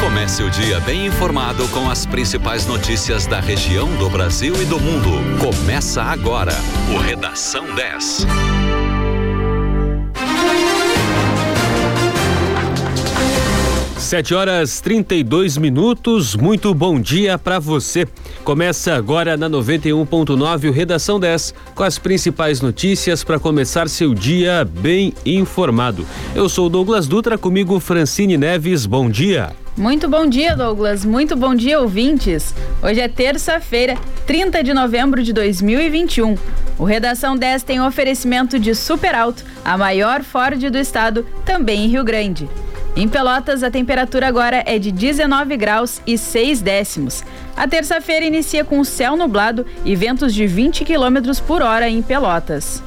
Comece o dia bem informado com as principais notícias da região, do Brasil e do mundo. Começa agora o Redação 10. Sete horas 32 minutos. Muito bom dia para você. Começa agora na 91.9 o Redação 10 com as principais notícias para começar seu dia bem informado. Eu sou Douglas Dutra, comigo Francine Neves. Bom dia. Muito bom dia, Douglas. Muito bom dia, ouvintes. Hoje é terça-feira, 30 de novembro de 2021. O Redação 10 tem oferecimento de Super Alto, a maior Ford do estado, também em Rio Grande. Em Pelotas, a temperatura agora é de 19 graus e 6 décimos. A terça-feira inicia com céu nublado e ventos de 20 quilômetros por hora em Pelotas.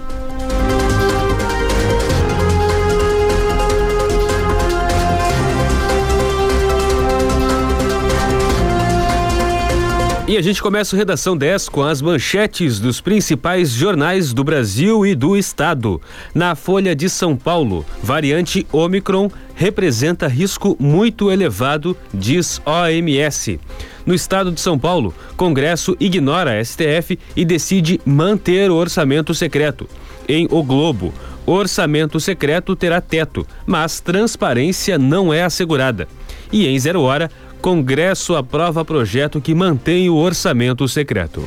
E a gente começa o Redação 10 com as manchetes dos principais jornais do Brasil e do Estado. Na Folha de São Paulo, variante Omicron representa risco muito elevado, diz OMS. No estado de São Paulo, Congresso ignora a STF e decide manter o orçamento secreto. Em O Globo, orçamento secreto terá teto, mas transparência não é assegurada. E em Zero Hora, Congresso aprova projeto que mantém o orçamento secreto.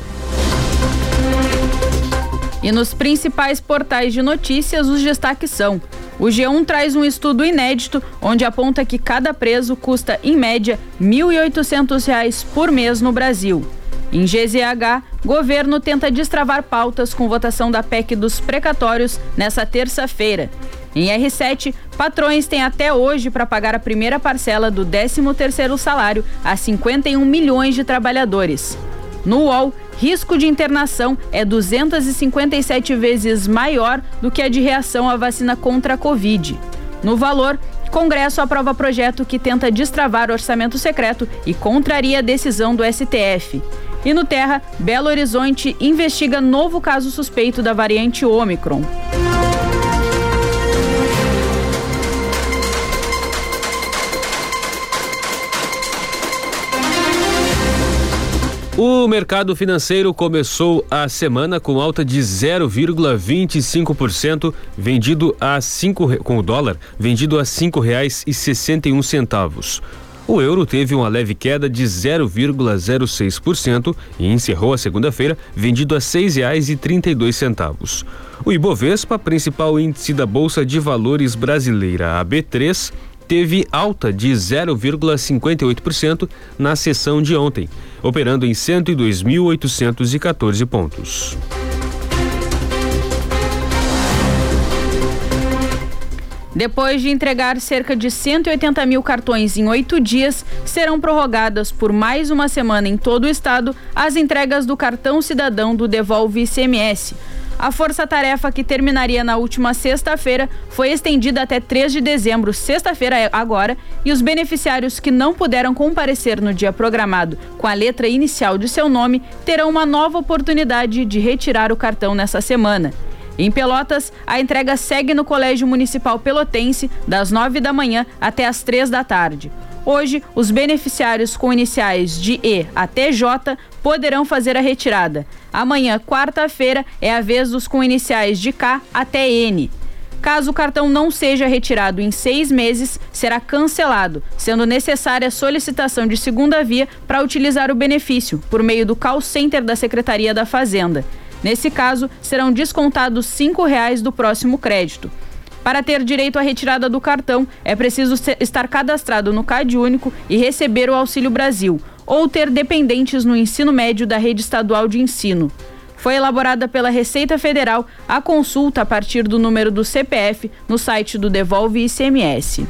E nos principais portais de notícias, os destaques são: o G1 traz um estudo inédito onde aponta que cada preso custa, em média, R$ 1.800 por mês no Brasil. Em GZH, governo tenta destravar pautas com votação da PEC dos precatórios nessa terça-feira. Em R7, patrões têm até hoje para pagar a primeira parcela do 13º salário a 51 milhões de trabalhadores. No UOL, risco de internação é 257 vezes maior do que a de reação à vacina contra a Covid. No valor, Congresso aprova projeto que tenta destravar orçamento secreto e contraria a decisão do STF. E no Terra, Belo Horizonte investiga novo caso suspeito da variante Ômicron. O mercado financeiro começou a semana com alta de 0,25%, vendido a cinco com o dólar vendido a um centavos. O euro teve uma leve queda de 0,06% e encerrou a segunda-feira vendido a dois centavos. O Ibovespa, principal índice da Bolsa de Valores brasileira, a B3, teve alta de 0,58% na sessão de ontem, operando em 102.814 pontos. Depois de entregar cerca de 180 mil cartões em oito dias, serão prorrogadas por mais uma semana em todo o estado as entregas do cartão cidadão do Devolve ICMS. A força-tarefa que terminaria na última sexta-feira foi estendida até 3 de dezembro, sexta-feira é agora, e os beneficiários que não puderam comparecer no dia programado com a letra inicial de seu nome terão uma nova oportunidade de retirar o cartão nessa semana. Em Pelotas, a entrega segue no Colégio Municipal Pelotense, das 9 da manhã até as 3 da tarde. Hoje, os beneficiários com iniciais de E até J poderão fazer a retirada. Amanhã, quarta-feira, é a vez dos com iniciais de K até N. Caso o cartão não seja retirado em seis meses, será cancelado, sendo necessária a solicitação de segunda via para utilizar o benefício, por meio do call center da Secretaria da Fazenda. Nesse caso, serão descontados R$ reais do próximo crédito. Para ter direito à retirada do cartão, é preciso estar cadastrado no CAD Único e receber o Auxílio Brasil, ou ter dependentes no ensino médio da rede estadual de ensino. Foi elaborada pela Receita Federal a consulta a partir do número do CPF no site do Devolve ICMS.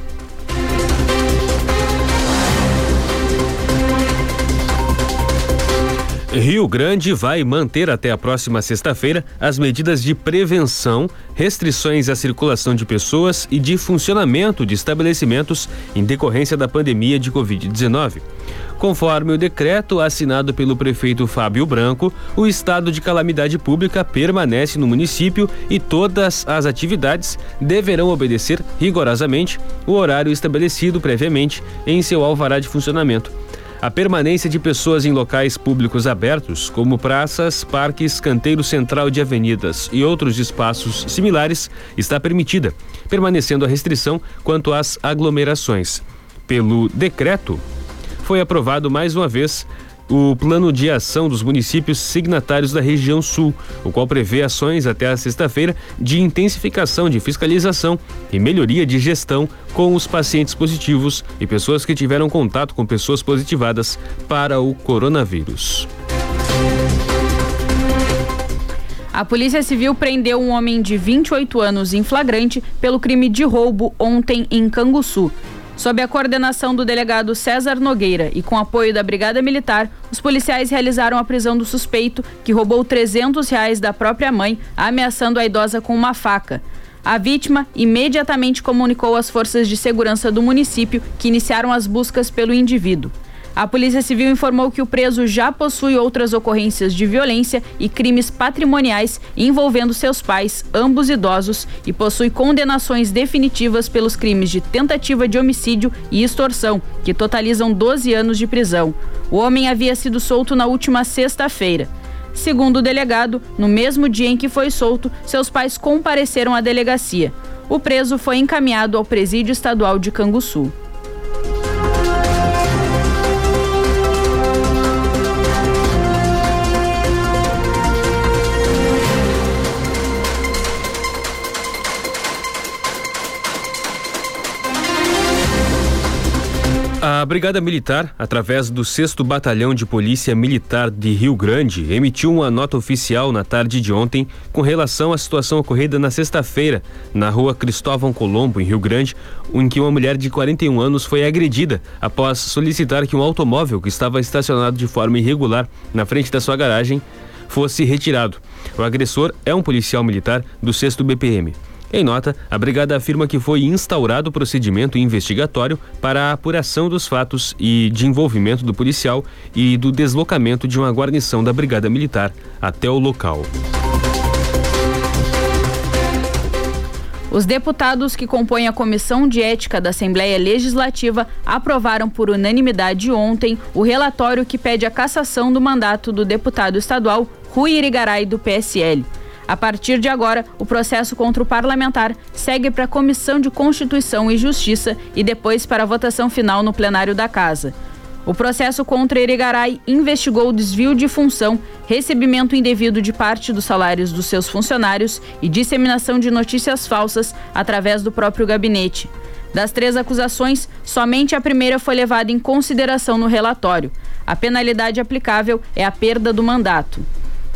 Rio Grande vai manter até a próxima sexta-feira as medidas de prevenção, restrições à circulação de pessoas e de funcionamento de estabelecimentos em decorrência da pandemia de Covid-19. Conforme o decreto assinado pelo prefeito Fábio Branco, o estado de calamidade pública permanece no município e todas as atividades deverão obedecer rigorosamente o horário estabelecido previamente em seu alvará de funcionamento. A permanência de pessoas em locais públicos abertos, como praças, parques, canteiro central de avenidas e outros espaços similares, está permitida, permanecendo a restrição quanto às aglomerações. Pelo decreto, foi aprovado mais uma vez o plano de ação dos municípios signatários da região sul, o qual prevê ações até a sexta-feira de intensificação de fiscalização e melhoria de gestão com os pacientes positivos e pessoas que tiveram contato com pessoas positivadas para o coronavírus. A Polícia Civil prendeu um homem de 28 anos em flagrante pelo crime de roubo ontem em Canguçu. Sob a coordenação do delegado César Nogueira e com apoio da Brigada Militar, os policiais realizaram a prisão do suspeito que roubou 300 reais da própria mãe, ameaçando a idosa com uma faca. A vítima imediatamente comunicou às forças de segurança do município que iniciaram as buscas pelo indivíduo. A Polícia Civil informou que o preso já possui outras ocorrências de violência e crimes patrimoniais envolvendo seus pais, ambos idosos, e possui condenações definitivas pelos crimes de tentativa de homicídio e extorsão, que totalizam 12 anos de prisão. O homem havia sido solto na última sexta-feira. Segundo o delegado, no mesmo dia em que foi solto, seus pais compareceram à delegacia. O preso foi encaminhado ao Presídio Estadual de Canguçu. A Brigada Militar, através do 6 Batalhão de Polícia Militar de Rio Grande, emitiu uma nota oficial na tarde de ontem com relação à situação ocorrida na sexta-feira, na rua Cristóvão Colombo, em Rio Grande, em que uma mulher de 41 anos foi agredida após solicitar que um automóvel que estava estacionado de forma irregular na frente da sua garagem fosse retirado. O agressor é um policial militar do 6 BPM. Em nota, a brigada afirma que foi instaurado o procedimento investigatório para a apuração dos fatos e de envolvimento do policial e do deslocamento de uma guarnição da Brigada Militar até o local. Os deputados que compõem a Comissão de Ética da Assembleia Legislativa aprovaram por unanimidade ontem o relatório que pede a cassação do mandato do deputado estadual Rui Irigaray, do PSL. A partir de agora, o processo contra o parlamentar segue para a Comissão de Constituição e Justiça e depois para a votação final no plenário da Casa. O processo contra Erigaray investigou o desvio de função, recebimento indevido de parte dos salários dos seus funcionários e disseminação de notícias falsas através do próprio gabinete. Das três acusações, somente a primeira foi levada em consideração no relatório. A penalidade aplicável é a perda do mandato.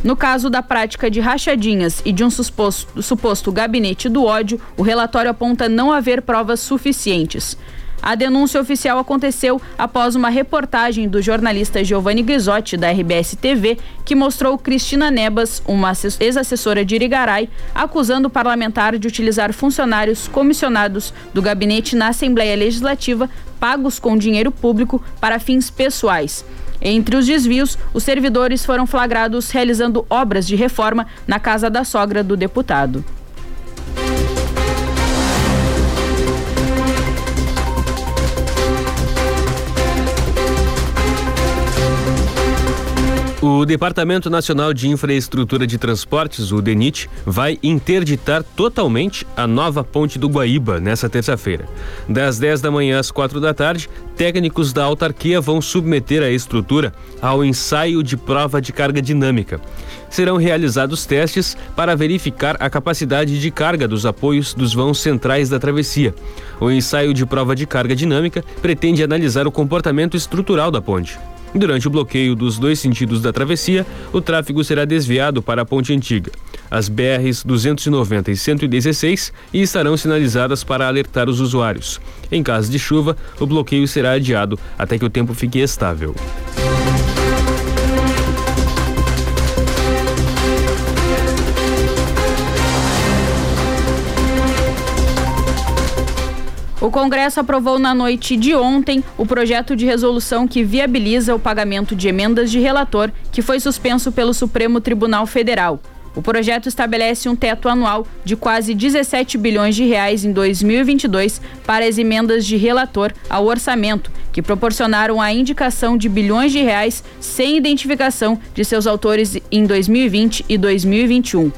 No caso da prática de rachadinhas e de um suposto, suposto gabinete do ódio, o relatório aponta não haver provas suficientes. A denúncia oficial aconteceu após uma reportagem do jornalista Giovanni Grisotti, da RBS TV, que mostrou Cristina Nebas, uma ex-assessora de Irigaray, acusando o parlamentar de utilizar funcionários comissionados do gabinete na Assembleia Legislativa, pagos com dinheiro público, para fins pessoais. Entre os desvios, os servidores foram flagrados realizando obras de reforma na casa da sogra do deputado. O Departamento Nacional de Infraestrutura de Transportes, o DENIT, vai interditar totalmente a nova ponte do Guaíba nesta terça-feira. Das 10 da manhã às 4 da tarde, técnicos da autarquia vão submeter a estrutura ao ensaio de prova de carga dinâmica. Serão realizados testes para verificar a capacidade de carga dos apoios dos vãos centrais da travessia. O ensaio de prova de carga dinâmica pretende analisar o comportamento estrutural da ponte. Durante o bloqueio dos dois sentidos da travessia, o tráfego será desviado para a Ponte Antiga, as BRs 290 e 116 e estarão sinalizadas para alertar os usuários. Em caso de chuva, o bloqueio será adiado até que o tempo fique estável. O Congresso aprovou na noite de ontem o projeto de resolução que viabiliza o pagamento de emendas de relator, que foi suspenso pelo Supremo Tribunal Federal. O projeto estabelece um teto anual de quase 17 bilhões de reais em 2022 para as emendas de relator ao orçamento, que proporcionaram a indicação de bilhões de reais sem identificação de seus autores em 2020 e 2021.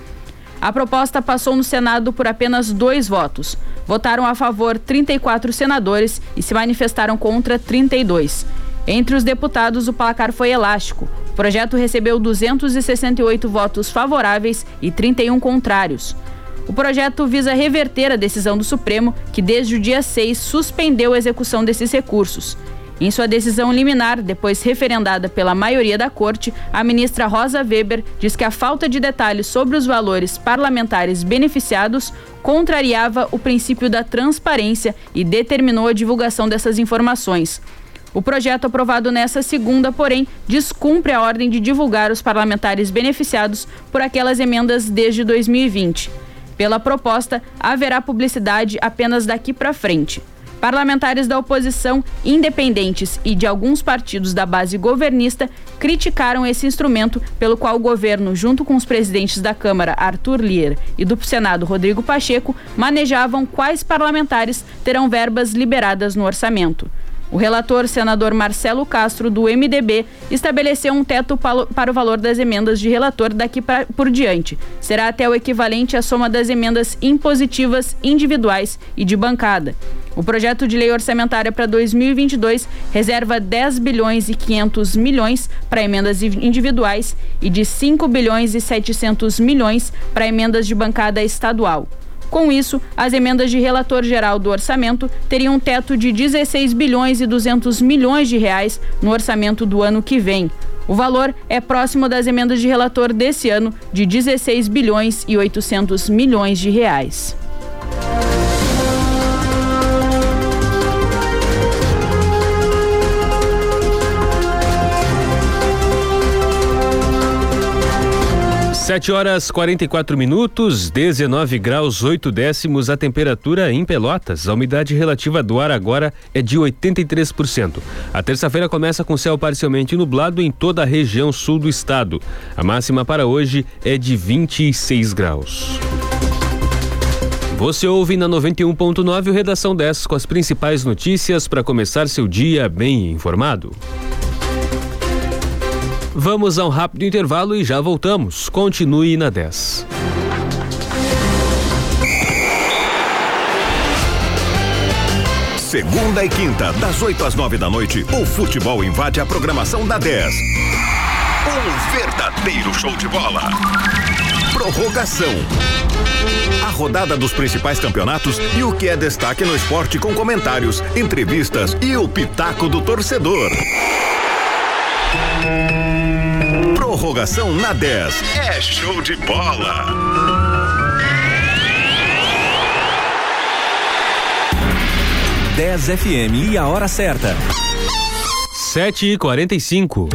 A proposta passou no Senado por apenas dois votos. Votaram a favor 34 senadores e se manifestaram contra 32. Entre os deputados, o placar foi elástico. O projeto recebeu 268 votos favoráveis e 31 contrários. O projeto visa reverter a decisão do Supremo, que desde o dia 6 suspendeu a execução desses recursos. Em sua decisão liminar, depois referendada pela maioria da corte, a ministra Rosa Weber diz que a falta de detalhes sobre os valores parlamentares beneficiados contrariava o princípio da transparência e determinou a divulgação dessas informações. O projeto aprovado nessa segunda, porém, descumpre a ordem de divulgar os parlamentares beneficiados por aquelas emendas desde 2020. Pela proposta, haverá publicidade apenas daqui para frente. Parlamentares da oposição, independentes e de alguns partidos da base governista criticaram esse instrumento pelo qual o governo, junto com os presidentes da Câmara, Arthur Lier, e do Senado, Rodrigo Pacheco, manejavam quais parlamentares terão verbas liberadas no orçamento. O relator, senador Marcelo Castro, do MDB, estabeleceu um teto para o valor das emendas de relator daqui pra, por diante. Será até o equivalente à soma das emendas impositivas individuais e de bancada. O projeto de lei orçamentária para 2022 reserva 10 bilhões e 500 milhões para emendas individuais e de 5 bilhões e 700 milhões para emendas de bancada estadual. Com isso, as emendas de relator geral do orçamento teriam um teto de 16 bilhões e 200 milhões de reais no orçamento do ano que vem. O valor é próximo das emendas de relator desse ano, de 16 bilhões e 800 milhões de reais. Sete horas 44 minutos, 19 graus 8 décimos a temperatura em Pelotas. A umidade relativa do ar agora é de 83%. A terça-feira começa com céu parcialmente nublado em toda a região sul do estado. A máxima para hoje é de 26 graus. Você ouve na 91.9 o Redação 10 com as principais notícias para começar seu dia bem informado. Vamos a um rápido intervalo e já voltamos. Continue na 10. Segunda e quinta, das 8 às 9 da noite, o futebol invade a programação da 10. Um verdadeiro show de bola. Prorrogação. A rodada dos principais campeonatos e o que é destaque no esporte com comentários, entrevistas e o pitaco do torcedor. Prorrogação na 10. É show de bola. Dez FM e a hora certa. Sete e quarenta e cinco.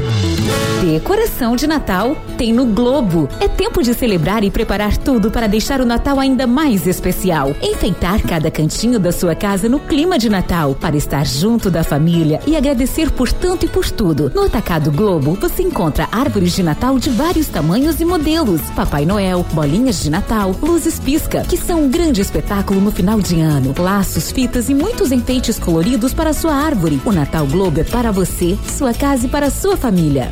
Decoração de Natal tem no Globo. É tempo de celebrar e preparar tudo para deixar o Natal ainda mais especial. Enfeitar cada cantinho da sua casa no clima de Natal, para estar junto da família e agradecer por tanto e por tudo. No Atacado Globo, você encontra árvores de Natal de vários tamanhos e modelos, Papai Noel, bolinhas de Natal, luzes pisca, que são um grande espetáculo no final de ano, laços, fitas e muitos enfeites coloridos para sua árvore. O Natal Globo é para você, sua casa e para sua família.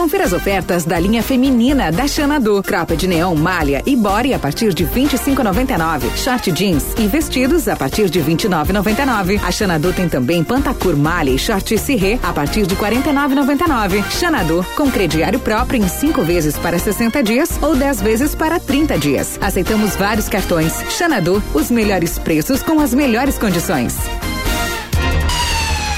Confira as ofertas da linha feminina da Xanadu. Cropped neon, malha e body a partir de 25,99. Short jeans e vestidos a partir de 29,99. A Xanadu tem também pantacur malha e short cirré a partir de 49,99. Xanadu com crediário próprio em cinco vezes para 60 dias ou 10 vezes para 30 dias. Aceitamos vários cartões. Xanadu, os melhores preços com as melhores condições.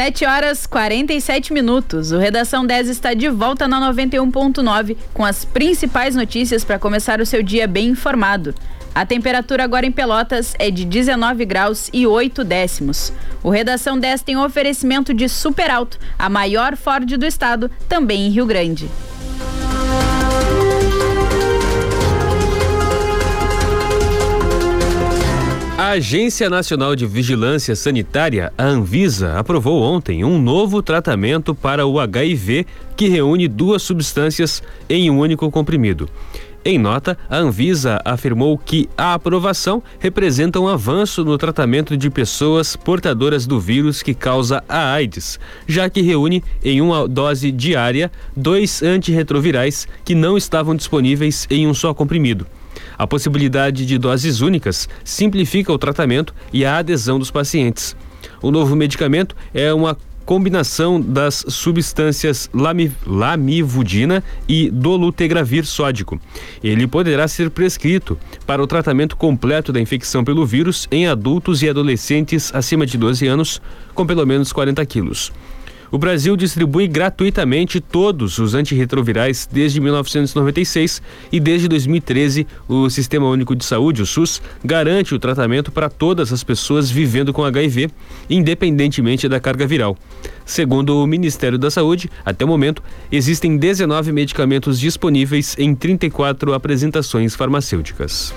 Sete horas 47 minutos. O Redação 10 está de volta na 91.9 com as principais notícias para começar o seu dia bem informado. A temperatura agora em Pelotas é de 19 graus e 8 décimos. O Redação 10 tem um oferecimento de Super Alto, a maior Ford do estado, também em Rio Grande. A Agência Nacional de Vigilância Sanitária, a Anvisa, aprovou ontem um novo tratamento para o HIV que reúne duas substâncias em um único comprimido. Em nota, a Anvisa afirmou que a aprovação representa um avanço no tratamento de pessoas portadoras do vírus que causa a AIDS, já que reúne em uma dose diária dois antirretrovirais que não estavam disponíveis em um só comprimido. A possibilidade de doses únicas simplifica o tratamento e a adesão dos pacientes. O novo medicamento é uma combinação das substâncias lamivudina e dolutegravir sódico. Ele poderá ser prescrito para o tratamento completo da infecção pelo vírus em adultos e adolescentes acima de 12 anos com pelo menos 40 quilos. O Brasil distribui gratuitamente todos os antirretrovirais desde 1996 e desde 2013 o Sistema Único de Saúde, o SUS, garante o tratamento para todas as pessoas vivendo com HIV, independentemente da carga viral. Segundo o Ministério da Saúde, até o momento, existem 19 medicamentos disponíveis em 34 apresentações farmacêuticas.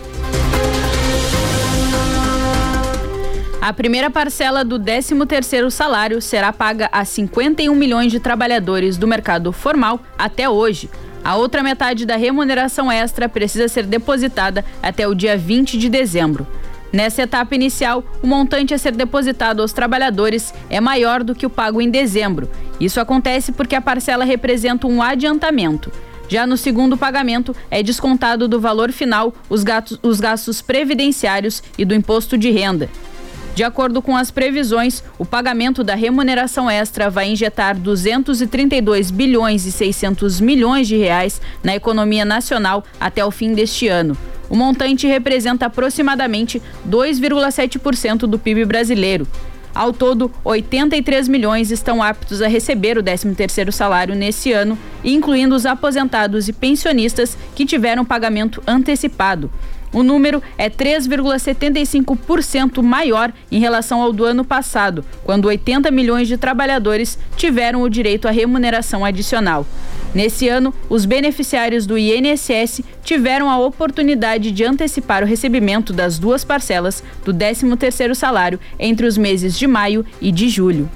A primeira parcela do 13º salário será paga a 51 milhões de trabalhadores do mercado formal até hoje. A outra metade da remuneração extra precisa ser depositada até o dia 20 de dezembro. Nessa etapa inicial, o montante a ser depositado aos trabalhadores é maior do que o pago em dezembro. Isso acontece porque a parcela representa um adiantamento. Já no segundo pagamento, é descontado do valor final os gastos, os gastos previdenciários e do imposto de renda. De acordo com as previsões, o pagamento da remuneração extra vai injetar 232 bilhões e 600 milhões de reais na economia nacional até o fim deste ano. O montante representa aproximadamente 2,7% do PIB brasileiro. Ao todo, 83 milhões estão aptos a receber o 13º salário nesse ano, incluindo os aposentados e pensionistas que tiveram pagamento antecipado. O número é 3,75% maior em relação ao do ano passado, quando 80 milhões de trabalhadores tiveram o direito à remuneração adicional. Nesse ano, os beneficiários do INSS tiveram a oportunidade de antecipar o recebimento das duas parcelas do 13º salário entre os meses de maio e de julho.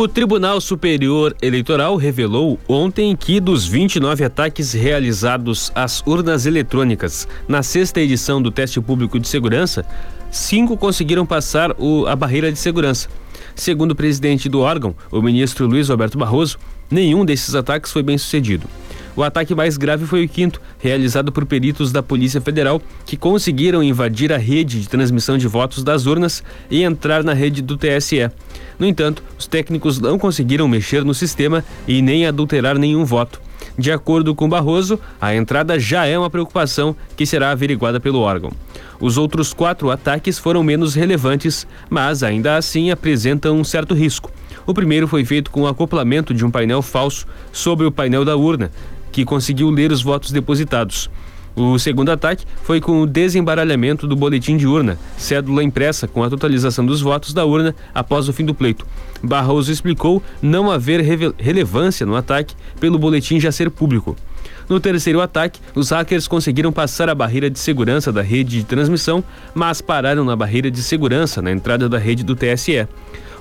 O Tribunal Superior Eleitoral revelou ontem que dos 29 ataques realizados às urnas eletrônicas na sexta edição do teste público de segurança, cinco conseguiram passar o, a barreira de segurança. Segundo o presidente do órgão, o ministro Luiz Roberto Barroso, nenhum desses ataques foi bem sucedido. O ataque mais grave foi o quinto, realizado por peritos da Polícia Federal que conseguiram invadir a rede de transmissão de votos das urnas e entrar na rede do TSE. No entanto, os técnicos não conseguiram mexer no sistema e nem adulterar nenhum voto. De acordo com Barroso, a entrada já é uma preocupação que será averiguada pelo órgão. Os outros quatro ataques foram menos relevantes, mas ainda assim apresentam um certo risco. O primeiro foi feito com o acoplamento de um painel falso sobre o painel da urna, que conseguiu ler os votos depositados. O segundo ataque foi com o desembaralhamento do boletim de urna, cédula impressa com a totalização dos votos da urna após o fim do pleito. Barroso explicou não haver relevância no ataque pelo boletim já ser público. No terceiro ataque, os hackers conseguiram passar a barreira de segurança da rede de transmissão, mas pararam na barreira de segurança na entrada da rede do TSE.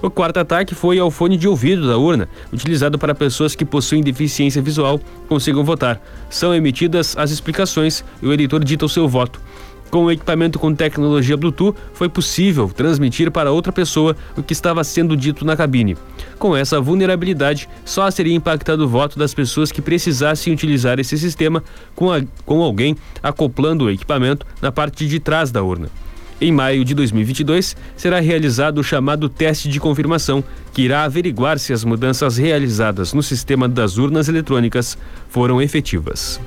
O quarto ataque foi ao fone de ouvido da urna, utilizado para pessoas que possuem deficiência visual consigam votar. São emitidas as explicações e o eleitor dita o seu voto. Com o equipamento com tecnologia Bluetooth, foi possível transmitir para outra pessoa o que estava sendo dito na cabine. Com essa vulnerabilidade, só seria impactado o voto das pessoas que precisassem utilizar esse sistema com, a, com alguém acoplando o equipamento na parte de trás da urna. Em maio de 2022, será realizado o chamado teste de confirmação, que irá averiguar se as mudanças realizadas no sistema das urnas eletrônicas foram efetivas.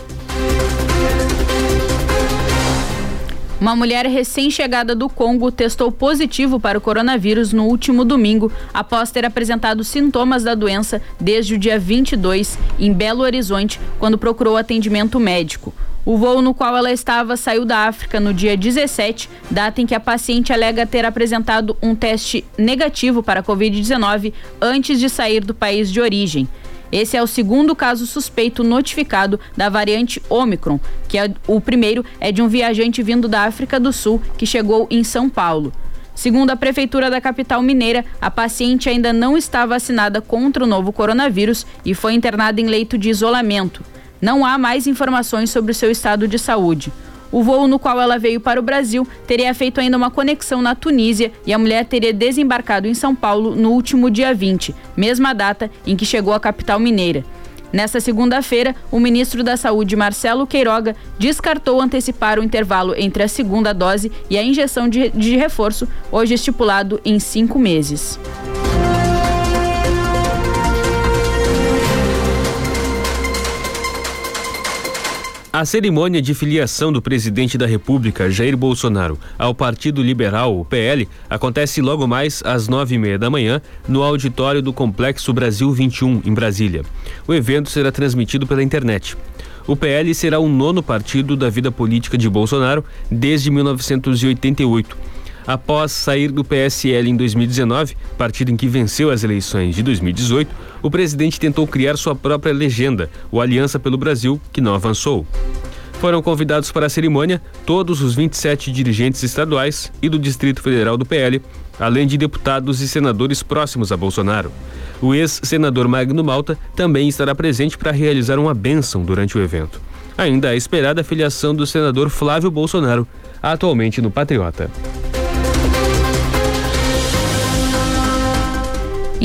Uma mulher recém-chegada do Congo testou positivo para o coronavírus no último domingo, após ter apresentado sintomas da doença desde o dia 22, em Belo Horizonte, quando procurou atendimento médico. O voo no qual ela estava saiu da África no dia 17, data em que a paciente alega ter apresentado um teste negativo para a Covid-19 antes de sair do país de origem. Esse é o segundo caso suspeito notificado da variante Omicron, que é o primeiro é de um viajante vindo da África do Sul que chegou em São Paulo. Segundo a prefeitura da capital mineira, a paciente ainda não está vacinada contra o novo coronavírus e foi internada em leito de isolamento. Não há mais informações sobre o seu estado de saúde. O voo no qual ela veio para o Brasil teria feito ainda uma conexão na Tunísia e a mulher teria desembarcado em São Paulo no último dia 20, mesma data em que chegou à capital mineira. Nesta segunda-feira, o ministro da Saúde, Marcelo Queiroga, descartou antecipar o intervalo entre a segunda dose e a injeção de, de reforço, hoje estipulado em cinco meses. A cerimônia de filiação do presidente da República, Jair Bolsonaro, ao Partido Liberal, o PL, acontece logo mais às nove e meia da manhã no auditório do Complexo Brasil 21, em Brasília. O evento será transmitido pela internet. O PL será o nono partido da vida política de Bolsonaro desde 1988 Após sair do PSL em 2019, partido em que venceu as eleições de 2018, o presidente tentou criar sua própria legenda, o Aliança pelo Brasil, que não avançou. Foram convidados para a cerimônia todos os 27 dirigentes estaduais e do Distrito Federal do PL, além de deputados e senadores próximos a Bolsonaro. O ex-senador Magno Malta também estará presente para realizar uma bênção durante o evento. Ainda é esperada a filiação do senador Flávio Bolsonaro, atualmente no Patriota.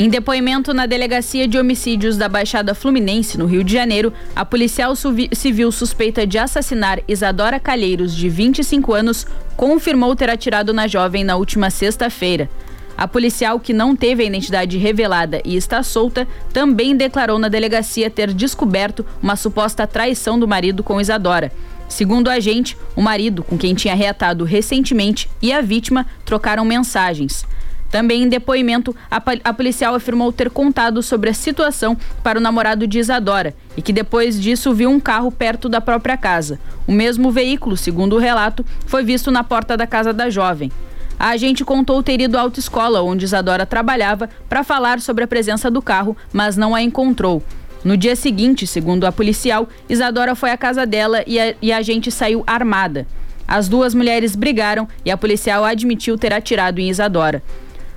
Em depoimento na Delegacia de Homicídios da Baixada Fluminense, no Rio de Janeiro, a policial civil suspeita de assassinar Isadora Calheiros, de 25 anos, confirmou ter atirado na jovem na última sexta-feira. A policial, que não teve a identidade revelada e está solta, também declarou na delegacia ter descoberto uma suposta traição do marido com Isadora. Segundo o agente, o marido, com quem tinha reatado recentemente, e a vítima trocaram mensagens. Também em depoimento, a, a, policial afirmou ter contado sobre a situação para o namorado de Isadora e que depois disso viu um carro perto da própria casa. O mesmo veículo, segundo o relato, foi visto na porta da casa da jovem. A agente contou ter ido à autoescola onde Isadora trabalhava para falar sobre a presença do carro, mas não a encontrou. No dia seguinte, segundo a policial, Isadora foi à casa dela e a, e a agente saiu armada. As duas mulheres brigaram e a policial admitiu ter atirado em Isadora.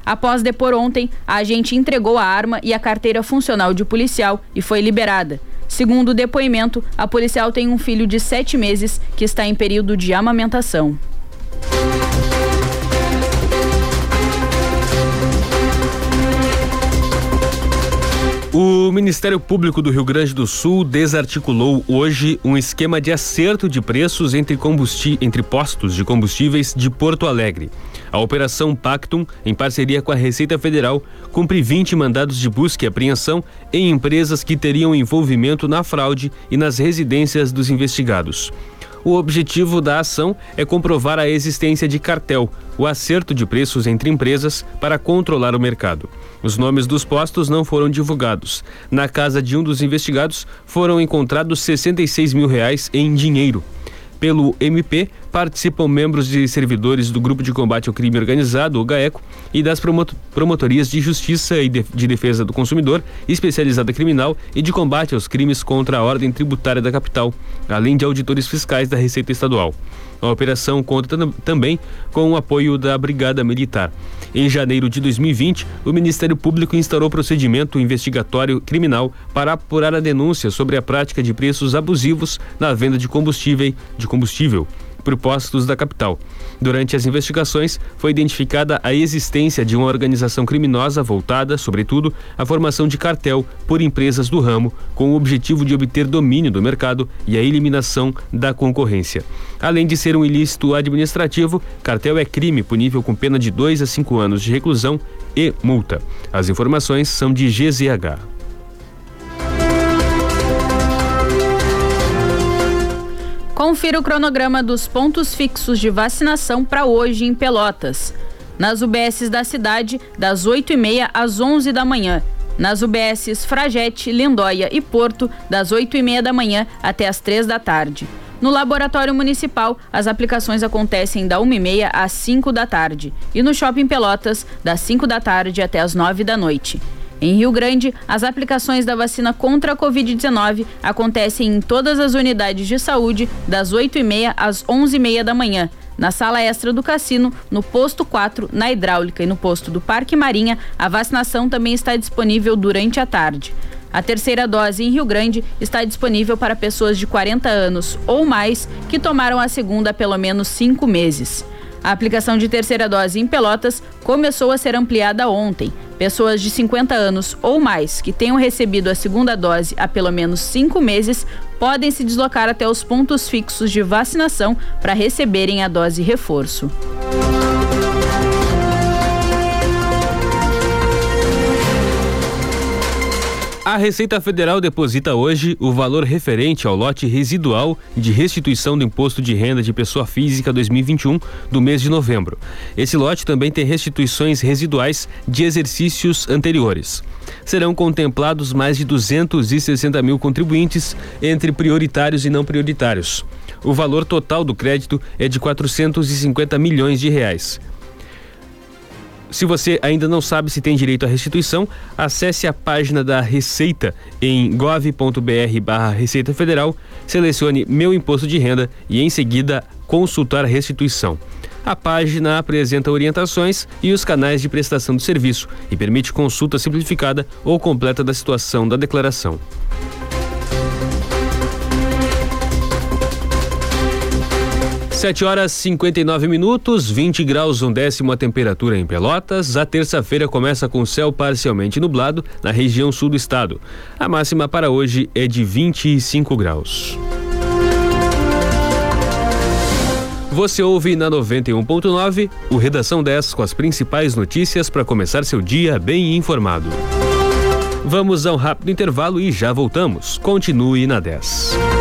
Após depor ontem, a agente entregou a arma e a carteira funcional de policial e foi liberada. Segundo o depoimento, a policial tem um filho de sete meses que está em período de amamentação. O Ministério Público do Rio Grande do Sul desarticulou hoje um esquema de acerto de preços entre, entre postos de combustíveis de Porto Alegre. A Operação Pactum, em parceria com a Receita Federal, cumpre 20 mandados de busca e apreensão em empresas que teriam envolvimento na fraude e nas residências dos investigados. O objetivo da ação é comprovar a existência de cartel, o acerto de preços entre empresas para controlar o mercado. Os nomes dos postos não foram divulgados. Na casa de um dos investigados foram encontrados 66 mil reais em dinheiro. Pelo MP, participam membros de servidores do Grupo de Combate ao Crime Organizado, o GAECO, e das promotorias de Justiça e de Defesa do Consumidor, especializada criminal e de combate aos crimes contra a ordem tributária da capital, além de auditores fiscais da Receita Estadual. A operação conta também com o apoio da Brigada Militar. Em janeiro de 2020, o Ministério Público instaurou procedimento investigatório criminal para apurar a denúncia sobre a prática de preços abusivos na venda de combustível, de combustível por postos da capital. Durante as investigações, foi identificada a existência de uma organização criminosa voltada, sobretudo, à formação de cartel por empresas do ramo, com o objetivo de obter domínio do mercado e a eliminação da concorrência. Além de ser um ilícito administrativo, cartel é crime punível com pena de dois a cinco anos de reclusão e multa. As informações são de GZH. Confira o cronograma dos pontos fixos de vacinação para hoje em Pelotas. Nas UBSs da cidade, das 8h30 às 11 da manhã. Nas UBSs Fragete, Lindóia e Porto, das 8h30 da manhã até as 3 da tarde. No Laboratório Municipal, as aplicações acontecem da 1h30 às 5 da tarde. E no Shopping Pelotas, das 5 da tarde até as 9 da noite. Em Rio Grande, as aplicações da vacina contra a Covid-19 acontecem em todas as unidades de saúde, das 8h30 às 11h30 da manhã. Na sala extra do cassino, no posto 4, na hidráulica e no posto do Parque Marinha, a vacinação também está disponível durante a tarde. A terceira dose em Rio Grande está disponível para pessoas de 40 anos ou mais que tomaram a segunda há pelo menos cinco meses. A aplicação de terceira dose em Pelotas começou a ser ampliada ontem. Pessoas de 50 anos ou mais que tenham recebido a segunda dose há pelo menos cinco meses podem se deslocar até os pontos fixos de vacinação para receberem a dose reforço. A Receita Federal deposita hoje o valor referente ao lote residual de restituição do imposto de renda de pessoa física 2021 do mês de novembro. Esse lote também tem restituições residuais de exercícios anteriores. Serão contemplados mais de 260 mil contribuintes, entre prioritários e não prioritários. O valor total do crédito é de 450 milhões de reais. Se você ainda não sabe se tem direito à restituição, acesse a página da Receita em gov.br/barra Receita Federal, selecione Meu Imposto de Renda e em seguida consultar a restituição. A página apresenta orientações e os canais de prestação de serviço e permite consulta simplificada ou completa da situação da declaração. 7 horas 59 minutos, 20 graus um décimo a temperatura em Pelotas. A terça-feira começa com céu parcialmente nublado na região sul do estado. A máxima para hoje é de 25 graus. Você ouve na 91.9 o Redação 10 com as principais notícias para começar seu dia bem informado. Vamos a um rápido intervalo e já voltamos. Continue na 10.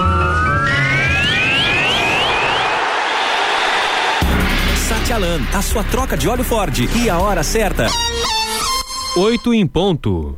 Satialan, a sua troca de óleo Ford e a hora certa. Oito em ponto.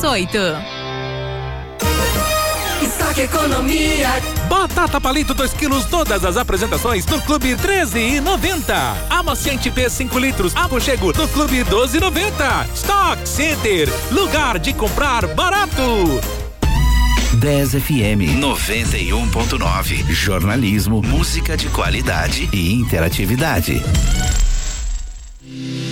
38. Destaque Economia. Batata palito 2 quilos, todas as apresentações no Clube 13,90. Amaciante P 5 litros, Apochego no Clube 12,90. Stock Center, lugar de comprar barato. 10 FM 91.9. Jornalismo, música de qualidade e interatividade.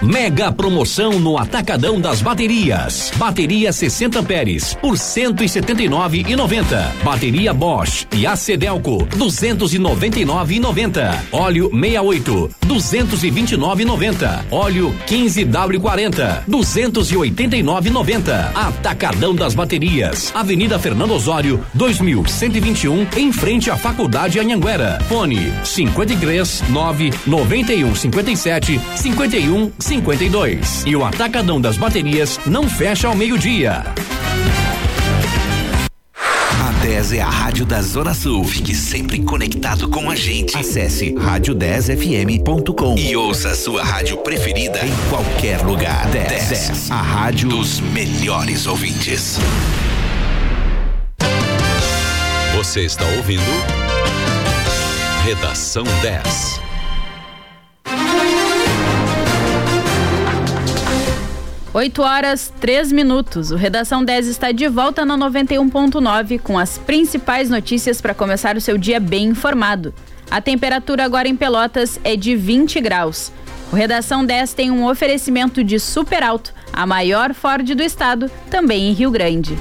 Mega promoção no Atacadão das Baterias. Bateria 60 amperes por 179,90. Bateria Bosch e Acedelco 299,90. Óleo 68 229,90. Óleo 15W40 289,90. Atacadão das Baterias. Avenida Fernando Osório 2121 em frente à Faculdade Anhanguera. Fone 53 9 91 57 51 52. E o Atacadão das Baterias não fecha ao meio-dia. A 10 é a rádio da Zona Sul. Fique sempre conectado com a gente. Acesse rádio10fm.com e ouça a sua rádio preferida em qualquer lugar. 10, 10 a rádio dos melhores ouvintes. Você está ouvindo Redação 10. Oito horas, três minutos. O Redação 10 está de volta na 91.9 com as principais notícias para começar o seu dia bem informado. A temperatura agora em Pelotas é de 20 graus. O Redação 10 tem um oferecimento de Super Alto, a maior Ford do estado, também em Rio Grande.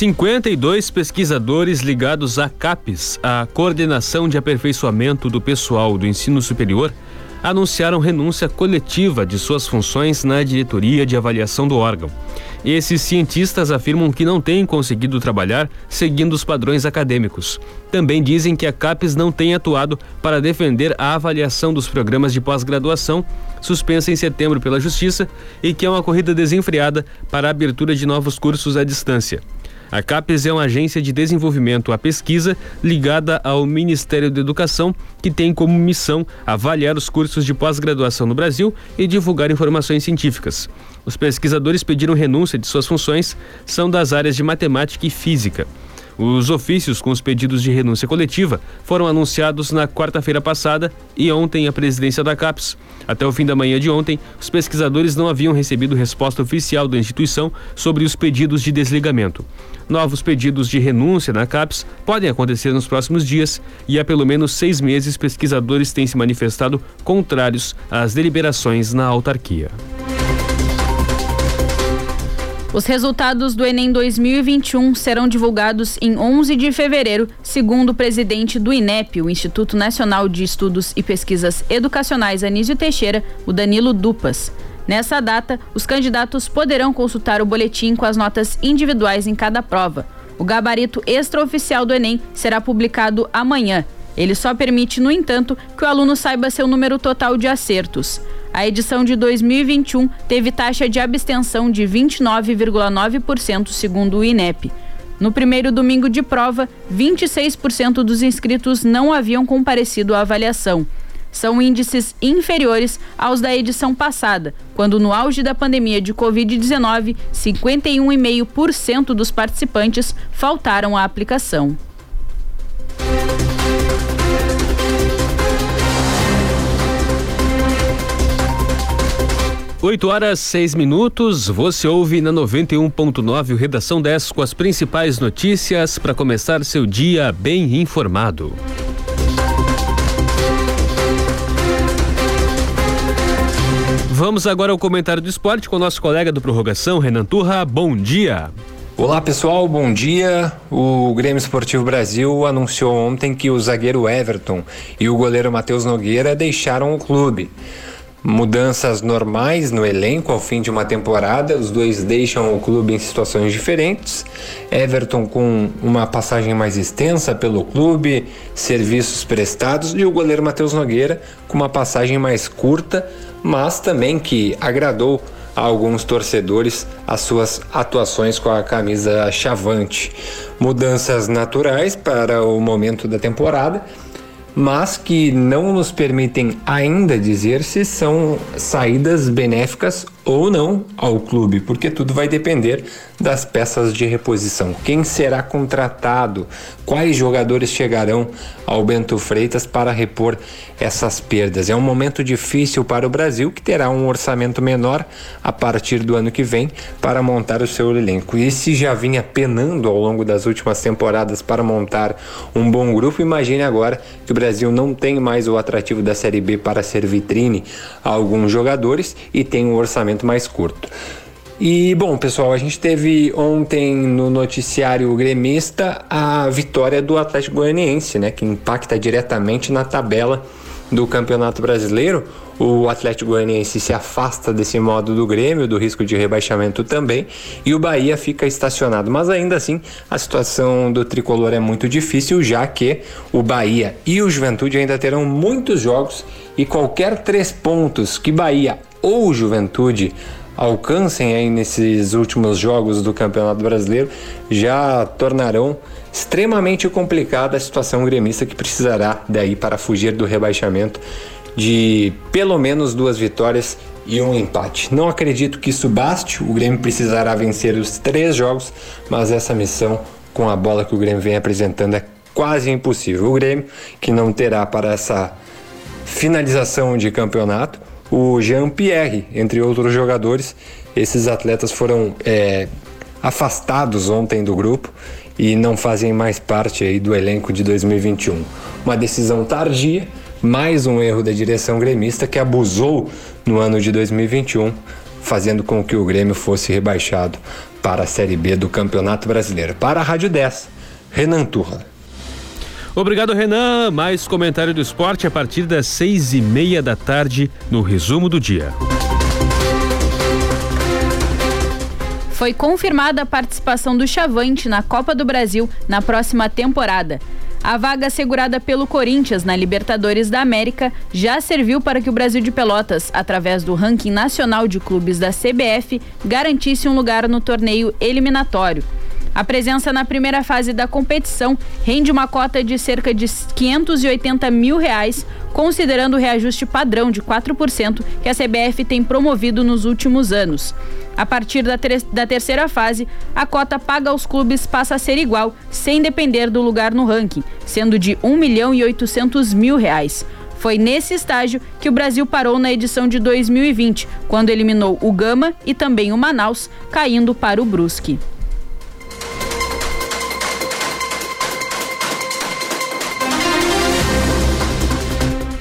52 pesquisadores ligados à CAPES, a Coordenação de Aperfeiçoamento do Pessoal do Ensino Superior, anunciaram renúncia coletiva de suas funções na diretoria de avaliação do órgão. Esses cientistas afirmam que não têm conseguido trabalhar seguindo os padrões acadêmicos. Também dizem que a CAPES não tem atuado para defender a avaliação dos programas de pós-graduação, suspensa em setembro pela Justiça, e que é uma corrida desenfreada para a abertura de novos cursos à distância. A CAPES é uma agência de desenvolvimento à pesquisa ligada ao Ministério da Educação, que tem como missão avaliar os cursos de pós-graduação no Brasil e divulgar informações científicas. Os pesquisadores pediram renúncia de suas funções, são das áreas de matemática e física. Os ofícios com os pedidos de renúncia coletiva foram anunciados na quarta-feira passada e ontem a presidência da CAPES. Até o fim da manhã de ontem, os pesquisadores não haviam recebido resposta oficial da instituição sobre os pedidos de desligamento. Novos pedidos de renúncia na CAPES podem acontecer nos próximos dias e há pelo menos seis meses pesquisadores têm se manifestado contrários às deliberações na autarquia. Os resultados do Enem 2021 serão divulgados em 11 de fevereiro, segundo o presidente do INEP, o Instituto Nacional de Estudos e Pesquisas Educacionais Anísio Teixeira, o Danilo Dupas. Nessa data, os candidatos poderão consultar o boletim com as notas individuais em cada prova. O gabarito extraoficial do Enem será publicado amanhã. Ele só permite, no entanto, que o aluno saiba seu número total de acertos. A edição de 2021 teve taxa de abstenção de 29,9%, segundo o INEP. No primeiro domingo de prova, 26% dos inscritos não haviam comparecido à avaliação. São índices inferiores aos da edição passada, quando no auge da pandemia de Covid-19, 51,5% dos participantes faltaram à aplicação. 8 horas 6 minutos, você ouve na 91.9 o Redação 10 com as principais notícias para começar seu dia bem informado. Vamos agora ao comentário do esporte com o nosso colega do Prorrogação, Renan Turra. Bom dia. Olá pessoal, bom dia. O Grêmio Esportivo Brasil anunciou ontem que o zagueiro Everton e o goleiro Matheus Nogueira deixaram o clube. Mudanças normais no elenco ao fim de uma temporada. Os dois deixam o clube em situações diferentes. Everton com uma passagem mais extensa pelo clube, serviços prestados, e o goleiro Matheus Nogueira com uma passagem mais curta, mas também que agradou a alguns torcedores as suas atuações com a camisa chavante. Mudanças naturais para o momento da temporada mas que não nos permitem ainda dizer se são saídas benéficas ou não ao clube, porque tudo vai depender das peças de reposição. Quem será contratado? Quais jogadores chegarão ao Bento Freitas para repor essas perdas? É um momento difícil para o Brasil, que terá um orçamento menor a partir do ano que vem para montar o seu elenco. E se já vinha penando ao longo das últimas temporadas para montar um bom grupo, imagine agora que o Brasil não tem mais o atrativo da Série B para ser vitrine a alguns jogadores e tem um orçamento mais curto. E bom, pessoal, a gente teve ontem no noticiário gremista a vitória do Atlético Goianiense, né, que impacta diretamente na tabela do Campeonato Brasileiro. O Atlético Goianiense se afasta desse modo do Grêmio, do risco de rebaixamento também, e o Bahia fica estacionado. Mas ainda assim, a situação do tricolor é muito difícil, já que o Bahia e o Juventude ainda terão muitos jogos e qualquer três pontos que Bahia ou Juventude alcancem aí nesses últimos jogos do Campeonato Brasileiro já tornarão extremamente complicada a situação gremista que precisará daí para fugir do rebaixamento de pelo menos duas vitórias e um empate. Não acredito que isso baste, o Grêmio precisará vencer os três jogos, mas essa missão com a bola que o Grêmio vem apresentando é quase impossível. O Grêmio que não terá para essa finalização de campeonato o Jean-Pierre, entre outros jogadores. Esses atletas foram é, afastados ontem do grupo e não fazem mais parte aí do elenco de 2021. Uma decisão tardia, mais um erro da direção gremista que abusou no ano de 2021, fazendo com que o Grêmio fosse rebaixado para a Série B do Campeonato Brasileiro. Para a Rádio 10, Renan Turra. Obrigado, Renan. Mais comentário do esporte a partir das seis e meia da tarde no resumo do dia. Foi confirmada a participação do Chavante na Copa do Brasil na próxima temporada. A vaga assegurada pelo Corinthians na Libertadores da América já serviu para que o Brasil de Pelotas, através do ranking nacional de clubes da CBF, garantisse um lugar no torneio eliminatório. A presença na primeira fase da competição rende uma cota de cerca de 580 mil reais, considerando o reajuste padrão de 4% que a CBF tem promovido nos últimos anos. A partir da, ter da terceira fase, a cota paga aos clubes passa a ser igual, sem depender do lugar no ranking, sendo de 1 milhão e 800 mil reais. Foi nesse estágio que o Brasil parou na edição de 2020, quando eliminou o Gama e também o Manaus, caindo para o Brusque.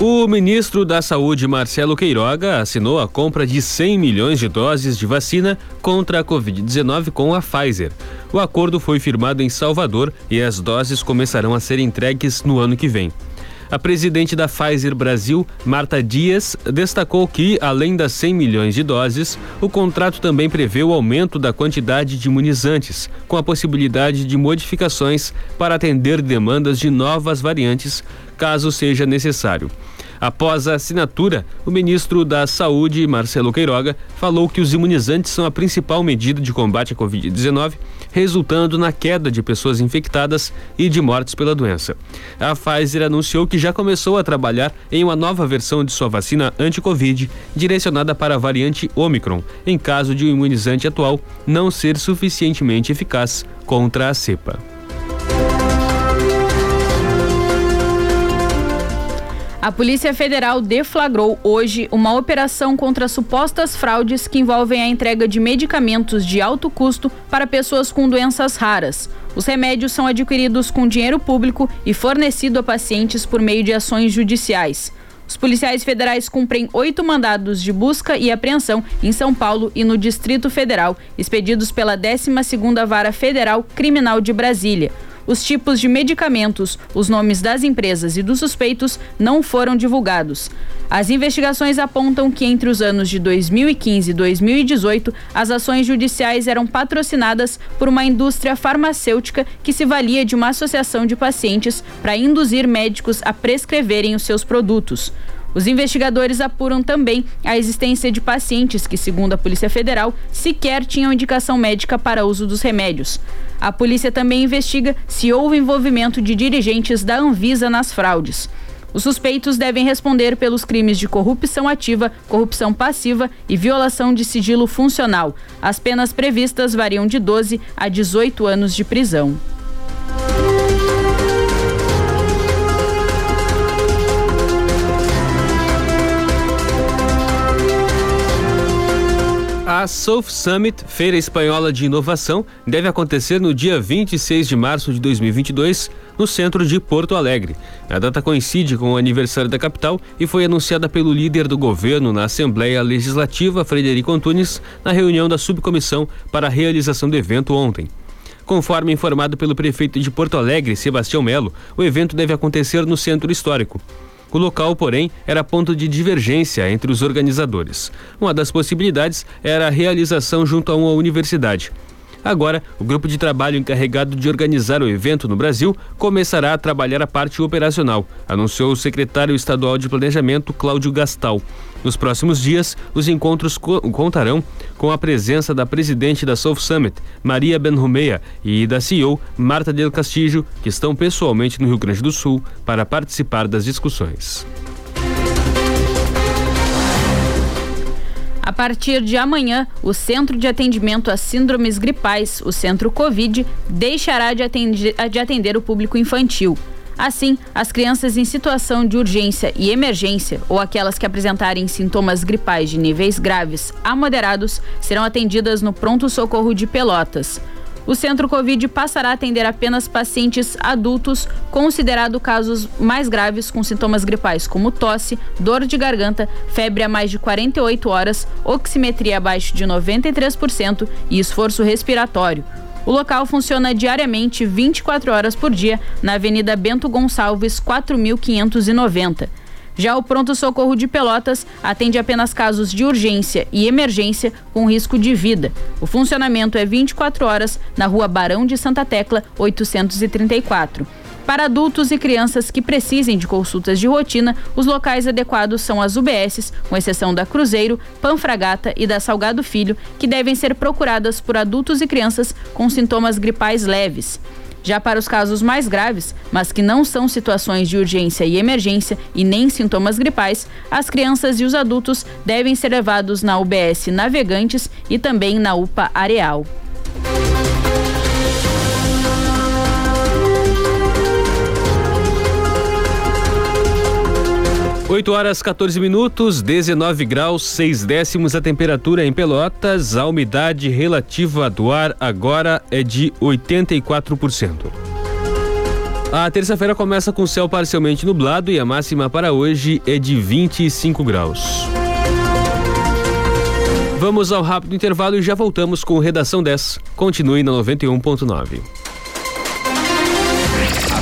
O ministro da Saúde, Marcelo Queiroga, assinou a compra de 100 milhões de doses de vacina contra a Covid-19 com a Pfizer. O acordo foi firmado em Salvador e as doses começarão a ser entregues no ano que vem. A presidente da Pfizer Brasil, Marta Dias, destacou que, além das 100 milhões de doses, o contrato também prevê o aumento da quantidade de imunizantes, com a possibilidade de modificações para atender demandas de novas variantes, caso seja necessário. Após a assinatura, o ministro da Saúde, Marcelo Queiroga, falou que os imunizantes são a principal medida de combate à Covid-19, resultando na queda de pessoas infectadas e de mortes pela doença. A Pfizer anunciou que já começou a trabalhar em uma nova versão de sua vacina anti-Covid, direcionada para a variante Omicron, em caso de o imunizante atual não ser suficientemente eficaz contra a cepa. A Polícia Federal deflagrou hoje uma operação contra supostas fraudes que envolvem a entrega de medicamentos de alto custo para pessoas com doenças raras. Os remédios são adquiridos com dinheiro público e fornecido a pacientes por meio de ações judiciais. Os policiais federais cumprem oito mandados de busca e apreensão em São Paulo e no Distrito Federal, expedidos pela 12ª Vara Federal Criminal de Brasília. Os tipos de medicamentos, os nomes das empresas e dos suspeitos não foram divulgados. As investigações apontam que entre os anos de 2015 e 2018, as ações judiciais eram patrocinadas por uma indústria farmacêutica que se valia de uma associação de pacientes para induzir médicos a prescreverem os seus produtos. Os investigadores apuram também a existência de pacientes que, segundo a Polícia Federal, sequer tinham indicação médica para uso dos remédios. A polícia também investiga se houve envolvimento de dirigentes da Anvisa nas fraudes. Os suspeitos devem responder pelos crimes de corrupção ativa, corrupção passiva e violação de sigilo funcional. As penas previstas variam de 12 a 18 anos de prisão. A South Summit, Feira Espanhola de Inovação, deve acontecer no dia 26 de março de 2022, no centro de Porto Alegre. A data coincide com o aniversário da capital e foi anunciada pelo líder do governo na Assembleia Legislativa, Frederico Antunes, na reunião da subcomissão para a realização do evento ontem. Conforme informado pelo prefeito de Porto Alegre, Sebastião Melo, o evento deve acontecer no centro histórico. O local, porém, era ponto de divergência entre os organizadores. Uma das possibilidades era a realização junto a uma universidade. Agora, o grupo de trabalho encarregado de organizar o evento no Brasil começará a trabalhar a parte operacional, anunciou o secretário estadual de Planejamento, Cláudio Gastal. Nos próximos dias, os encontros co contarão com a presença da presidente da South Summit, Maria Benrumeia, e da CEO, Marta Del Castillo, que estão pessoalmente no Rio Grande do Sul para participar das discussões. A partir de amanhã, o Centro de Atendimento a Síndromes Gripais, o Centro Covid, deixará de atender, de atender o público infantil. Assim, as crianças em situação de urgência e emergência ou aquelas que apresentarem sintomas gripais de níveis graves a moderados serão atendidas no Pronto Socorro de Pelotas. O centro Covid passará a atender apenas pacientes adultos, considerado casos mais graves com sintomas gripais como tosse, dor de garganta, febre a mais de 48 horas, oximetria abaixo de 93% e esforço respiratório. O local funciona diariamente 24 horas por dia na Avenida Bento Gonçalves 4590. Já o Pronto Socorro de Pelotas atende apenas casos de urgência e emergência com risco de vida. O funcionamento é 24 horas na Rua Barão de Santa Tecla, 834. Para adultos e crianças que precisem de consultas de rotina, os locais adequados são as UBSs, com exceção da Cruzeiro, Panfragata e da Salgado Filho, que devem ser procuradas por adultos e crianças com sintomas gripais leves. Já para os casos mais graves, mas que não são situações de urgência e emergência e nem sintomas gripais, as crianças e os adultos devem ser levados na UBS Navegantes e também na UPA Areal. 8 horas 14 minutos, 19 graus, 6 décimos a temperatura em Pelotas. A umidade relativa do ar agora é de 84%. A terça-feira começa com céu parcialmente nublado e a máxima para hoje é de 25 graus. Vamos ao rápido intervalo e já voltamos com Redação 10. Continue na 91.9. A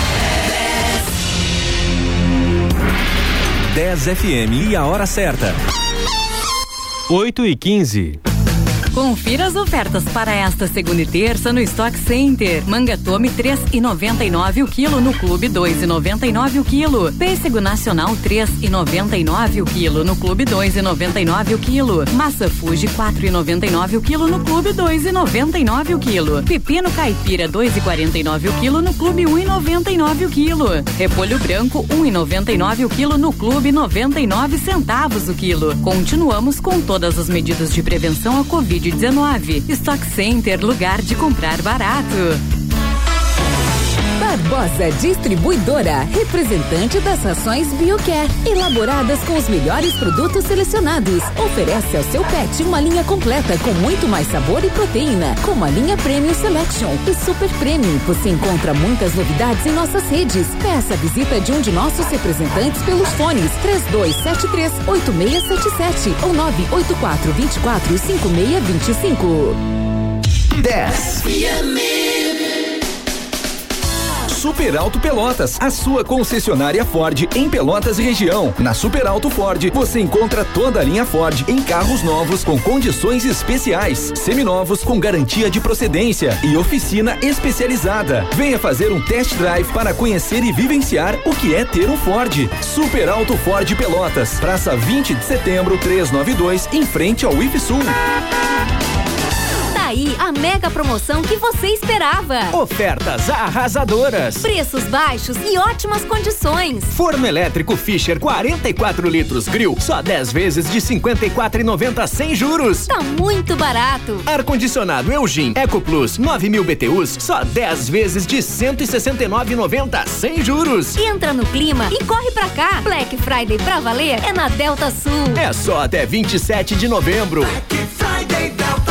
10 FM e a hora certa. 8 e 15. Confira as ofertas para esta segunda e terça no Stock Center. Manga Tome 3,99 o quilo no Clube 2,99 o quilo. Pêssego Nacional 3,99 o quilo no Clube 2,99 o quilo. Massa Fuji 4,99 o quilo no Clube 2,99 o quilo. Pepino Caipira 2,49 o quilo no Clube 1,99 o quilo. Repolho Branco 1,99 o quilo no Clube 99 centavos o quilo. Continuamos com todas as medidas de prevenção à Covid Covid-19. Stock Center, lugar de comprar barato. Barbosa Distribuidora, representante das rações BioCare, elaboradas com os melhores produtos selecionados. Oferece ao seu pet uma linha completa com muito mais sabor e proteína, como a linha Premium Selection e Super Premium. Você encontra muitas novidades em nossas redes. Peça a visita de um de nossos representantes pelos fones 3273 8677 ou 984 24 5625. 10. Super Alto Pelotas, a sua concessionária Ford em Pelotas e região. Na Super Alto Ford, você encontra toda a linha Ford em carros novos com condições especiais, seminovos com garantia de procedência e oficina especializada. Venha fazer um test drive para conhecer e vivenciar o que é ter um Ford. Super Alto Ford Pelotas, Praça 20 de Setembro, 392, em frente ao IFSUL aí a mega promoção que você esperava. Ofertas arrasadoras. Preços baixos e ótimas condições. Forno elétrico Fischer 44 litros grill, só 10 vezes de 54,90 sem juros. Tá muito barato. Ar condicionado Eugin Eco Plus 9 mil BTUs, só 10 vezes de 169,90 sem juros. Entra no clima e corre pra cá. Black Friday pra valer é na Delta Sul. É só até 27 de novembro. Black Friday Delta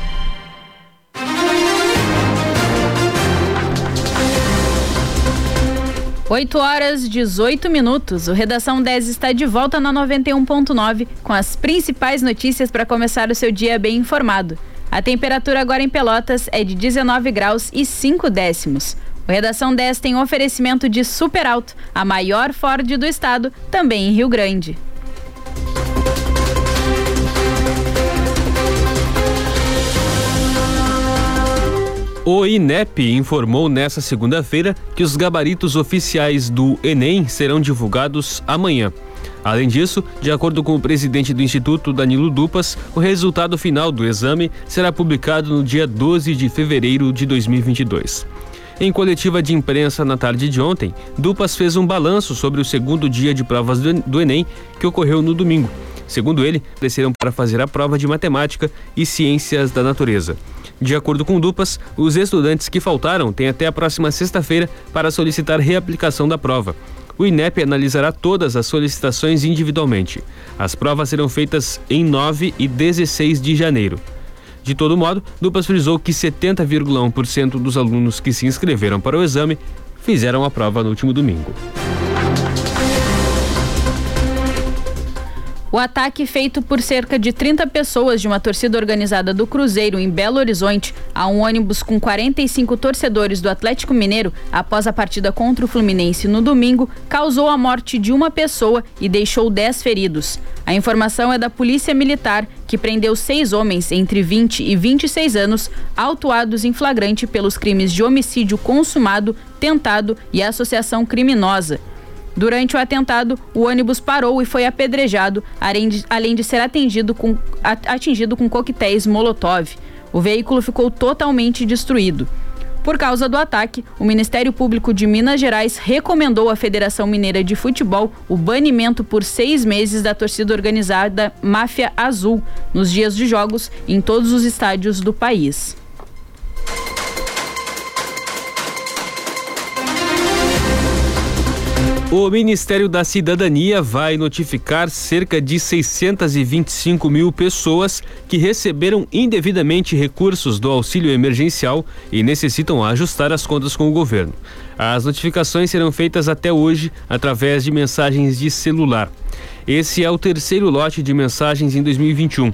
8 horas 18 minutos. O Redação 10 está de volta na 91.9 com as principais notícias para começar o seu dia bem informado. A temperatura agora em Pelotas é de 19 graus e 5 décimos. O Redação 10 tem um oferecimento de Super Alto, a maior Ford do estado, também em Rio Grande. O INEP informou nesta segunda-feira que os gabaritos oficiais do Enem serão divulgados amanhã. Além disso, de acordo com o presidente do Instituto, Danilo Dupas, o resultado final do exame será publicado no dia 12 de fevereiro de 2022. Em coletiva de imprensa na tarde de ontem, Dupas fez um balanço sobre o segundo dia de provas do Enem, que ocorreu no domingo. Segundo ele, desceram para fazer a prova de matemática e ciências da natureza. De acordo com Dupas, os estudantes que faltaram têm até a próxima sexta-feira para solicitar reaplicação da prova. O INEP analisará todas as solicitações individualmente. As provas serão feitas em 9 e 16 de janeiro. De todo modo, Dupas frisou que 70,1% dos alunos que se inscreveram para o exame fizeram a prova no último domingo. O ataque feito por cerca de 30 pessoas de uma torcida organizada do Cruzeiro em Belo Horizonte a um ônibus com 45 torcedores do Atlético Mineiro após a partida contra o Fluminense no domingo causou a morte de uma pessoa e deixou 10 feridos. A informação é da Polícia Militar, que prendeu seis homens entre 20 e 26 anos, autuados em flagrante pelos crimes de homicídio consumado, tentado e associação criminosa. Durante o atentado, o ônibus parou e foi apedrejado, além de, além de ser atingido com, atingido com coquetéis Molotov. O veículo ficou totalmente destruído. Por causa do ataque, o Ministério Público de Minas Gerais recomendou à Federação Mineira de Futebol o banimento por seis meses da torcida organizada Máfia Azul nos dias de jogos em todos os estádios do país. O Ministério da Cidadania vai notificar cerca de 625 mil pessoas que receberam indevidamente recursos do auxílio emergencial e necessitam ajustar as contas com o governo. As notificações serão feitas até hoje através de mensagens de celular. Esse é o terceiro lote de mensagens em 2021.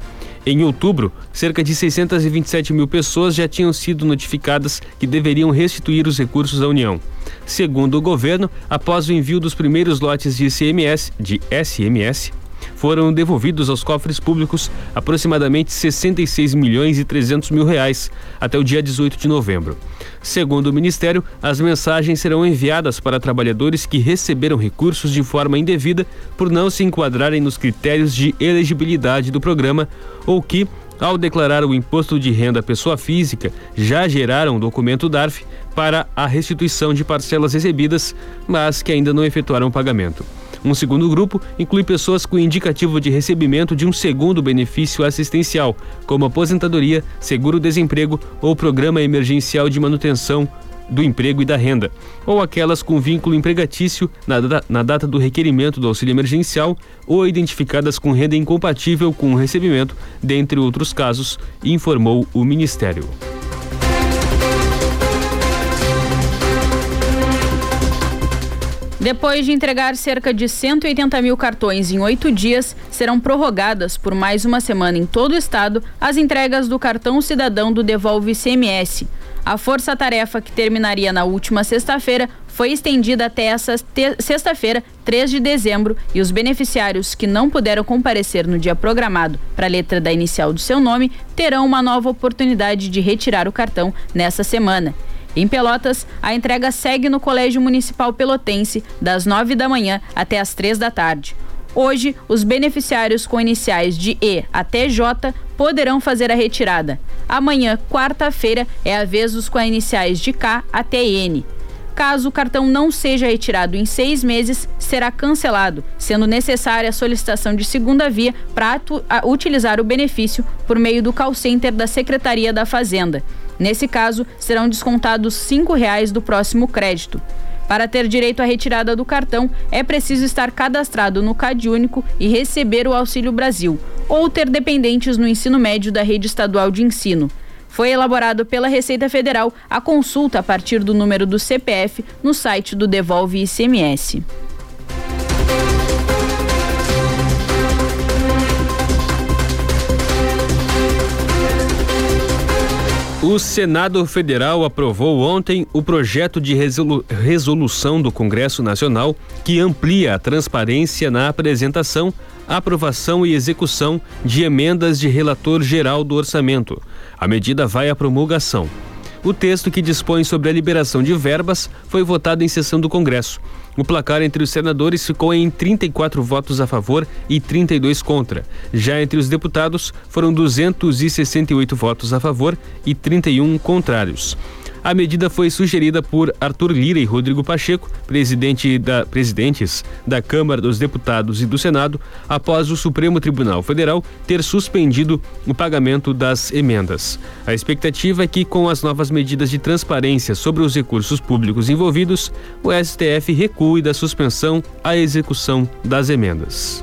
Em outubro, cerca de 627 mil pessoas já tinham sido notificadas que deveriam restituir os recursos à União. Segundo o governo, após o envio dos primeiros lotes de ICMS, de SMS, foram devolvidos aos cofres públicos aproximadamente 66 milhões e 300 mil reais até o dia 18 de novembro. Segundo o Ministério, as mensagens serão enviadas para trabalhadores que receberam recursos de forma indevida por não se enquadrarem nos critérios de elegibilidade do programa ou que ao declarar o imposto de renda à pessoa física, já geraram um documento DARF para a restituição de parcelas recebidas, mas que ainda não efetuaram o pagamento. Um segundo grupo inclui pessoas com indicativo de recebimento de um segundo benefício assistencial, como aposentadoria, seguro-desemprego ou programa emergencial de manutenção do emprego e da renda, ou aquelas com vínculo empregatício na, na, data do requerimento do auxílio emergencial ou identificadas com renda incompatível com o recebimento, dentre outros casos, informou o Ministério. Depois de entregar cerca de 180 mil cartões em oito dias, serão prorrogadas por mais uma semana em todo o estado as entregas do cartão cidadão do Devolve ICMS. A força-tarefa que terminaria na última sexta-feira foi estendida até essa sexta-feira, 3 de dezembro, e os beneficiários que não puderam comparecer no dia programado para a letra da inicial do seu nome terão uma nova oportunidade de retirar o cartão nessa semana. Em Pelotas, a entrega segue no Colégio Municipal Pelotense, das 9 da manhã até as 3 da tarde. Hoje, os beneficiários com iniciais de E até J poderão fazer a retirada. Amanhã, quarta-feira, é a vez dos com iniciais de K até N. Caso o cartão não seja retirado em seis meses, será cancelado, sendo necessária a solicitação de segunda via para utilizar o benefício por meio do call center da Secretaria da Fazenda. Nesse caso, serão descontados R$ reais do próximo crédito. Para ter direito à retirada do cartão, é preciso estar cadastrado no CadÚnico e receber o Auxílio Brasil, ou ter dependentes no ensino médio da rede estadual de ensino. Foi elaborado pela Receita Federal a consulta a partir do número do CPF no site do Devolve ICMS. O Senado Federal aprovou ontem o projeto de resolu resolução do Congresso Nacional que amplia a transparência na apresentação, aprovação e execução de emendas de relator geral do orçamento. A medida vai à promulgação. O texto que dispõe sobre a liberação de verbas foi votado em sessão do Congresso. O placar entre os senadores ficou em 34 votos a favor e 32 contra. Já entre os deputados, foram 268 votos a favor e 31 contrários. A medida foi sugerida por Arthur Lira e Rodrigo Pacheco, presidente da, presidentes da Câmara dos Deputados e do Senado, após o Supremo Tribunal Federal ter suspendido o pagamento das emendas. A expectativa é que, com as novas medidas de transparência sobre os recursos públicos envolvidos, o STF recue da suspensão à execução das emendas.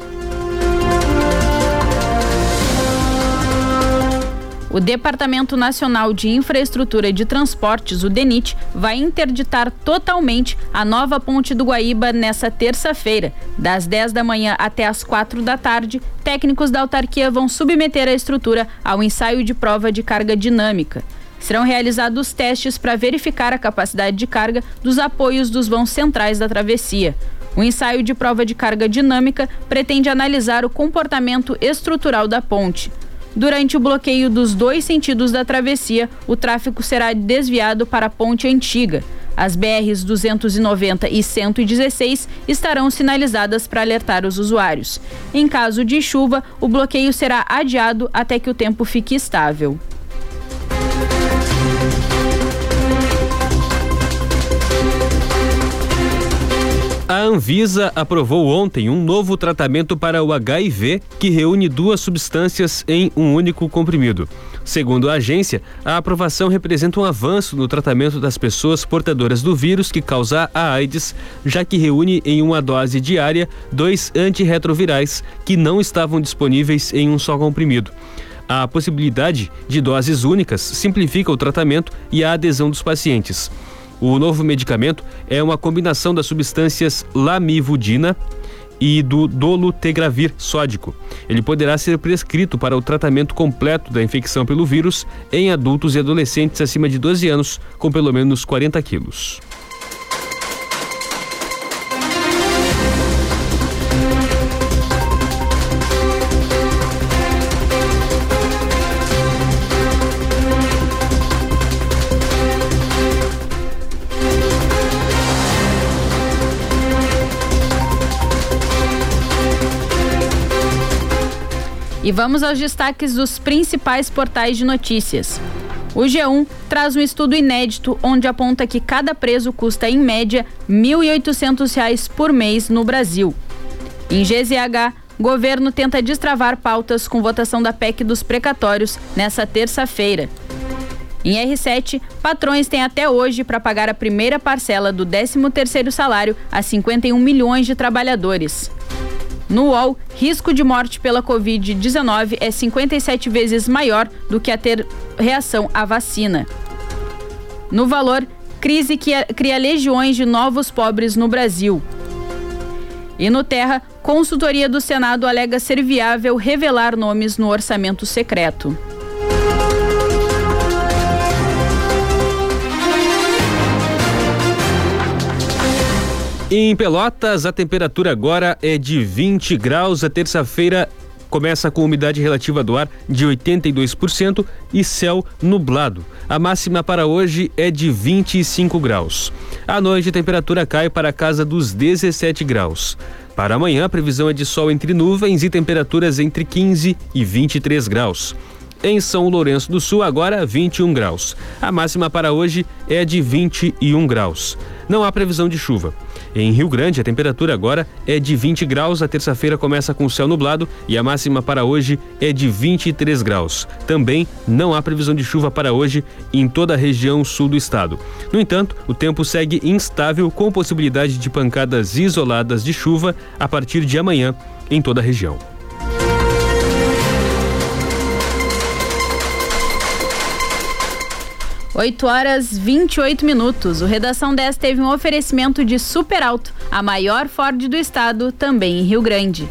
O Departamento Nacional de Infraestrutura de Transportes, o DENIT, vai interditar totalmente a nova ponte do Guaíba nessa terça-feira. Das 10 da manhã até as 4 da tarde, técnicos da autarquia vão submeter a estrutura ao ensaio de prova de carga dinâmica. Serão realizados testes para verificar a capacidade de carga dos apoios dos vãos centrais da travessia. O ensaio de prova de carga dinâmica pretende analisar o comportamento estrutural da ponte. Durante o bloqueio dos dois sentidos da travessia, o tráfego será desviado para a ponte antiga. As BRs 290 e 116 estarão sinalizadas para alertar os usuários. Em caso de chuva, o bloqueio será adiado até que o tempo fique estável. A Anvisa aprovou ontem um novo tratamento para o HIV que reúne duas substâncias em um único comprimido. Segundo a agência, a aprovação representa um avanço no tratamento das pessoas portadoras do vírus que causa a AIDS, já que reúne em uma dose diária dois antirretrovirais que não estavam disponíveis em um só comprimido. A possibilidade de doses únicas simplifica o tratamento e a adesão dos pacientes. O novo medicamento é uma combinação das substâncias lamivudina e do dolutegravir sódico. Ele poderá ser prescrito para o tratamento completo da infecção pelo vírus em adultos e adolescentes acima de 12 anos com pelo menos 40 quilos. E vamos aos destaques dos principais portais de notícias. O G1 traz um estudo inédito onde aponta que cada preso custa, em média, R$ 1.800 por mês no Brasil. Em GZH, governo tenta destravar pautas com votação da PEC dos precatórios nessa terça-feira. Em R7, patrões têm até hoje para pagar a primeira parcela do 13º salário a 51 milhões de trabalhadores. No UOL, risco de morte pela Covid-19 é 57 vezes maior do que a ter reação à vacina. No valor, crise que cria legiões de novos pobres no Brasil. E no Terra, consultoria do Senado alega ser viável revelar nomes no orçamento secreto. Em Pelotas, a temperatura agora é de 20 graus. A terça-feira começa com umidade relativa do ar de 82% e céu nublado. A máxima para hoje é de 25 graus. À noite, a temperatura cai para a casa dos 17 graus. Para amanhã, a previsão é de sol entre nuvens e temperaturas entre 15 e 23 graus. Em São Lourenço do Sul, agora 21 graus. A máxima para hoje é de 21 graus. Não há previsão de chuva. Em Rio Grande, a temperatura agora é de 20 graus. A terça-feira começa com céu nublado e a máxima para hoje é de 23 graus. Também não há previsão de chuva para hoje em toda a região sul do estado. No entanto, o tempo segue instável com possibilidade de pancadas isoladas de chuva a partir de amanhã em toda a região. 8 horas 28 minutos. O Redação 10 teve um oferecimento de Super Alto, a maior Ford do estado, também em Rio Grande.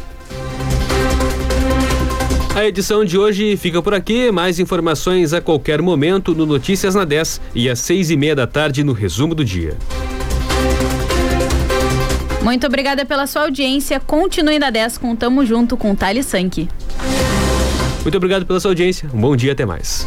A edição de hoje fica por aqui. Mais informações a qualquer momento no Notícias na 10 e às seis e meia da tarde no resumo do dia. Muito obrigada pela sua audiência. Continue na 10 com Tamo Junto com Thales Sank. Muito obrigado pela sua audiência. Um bom dia, até mais.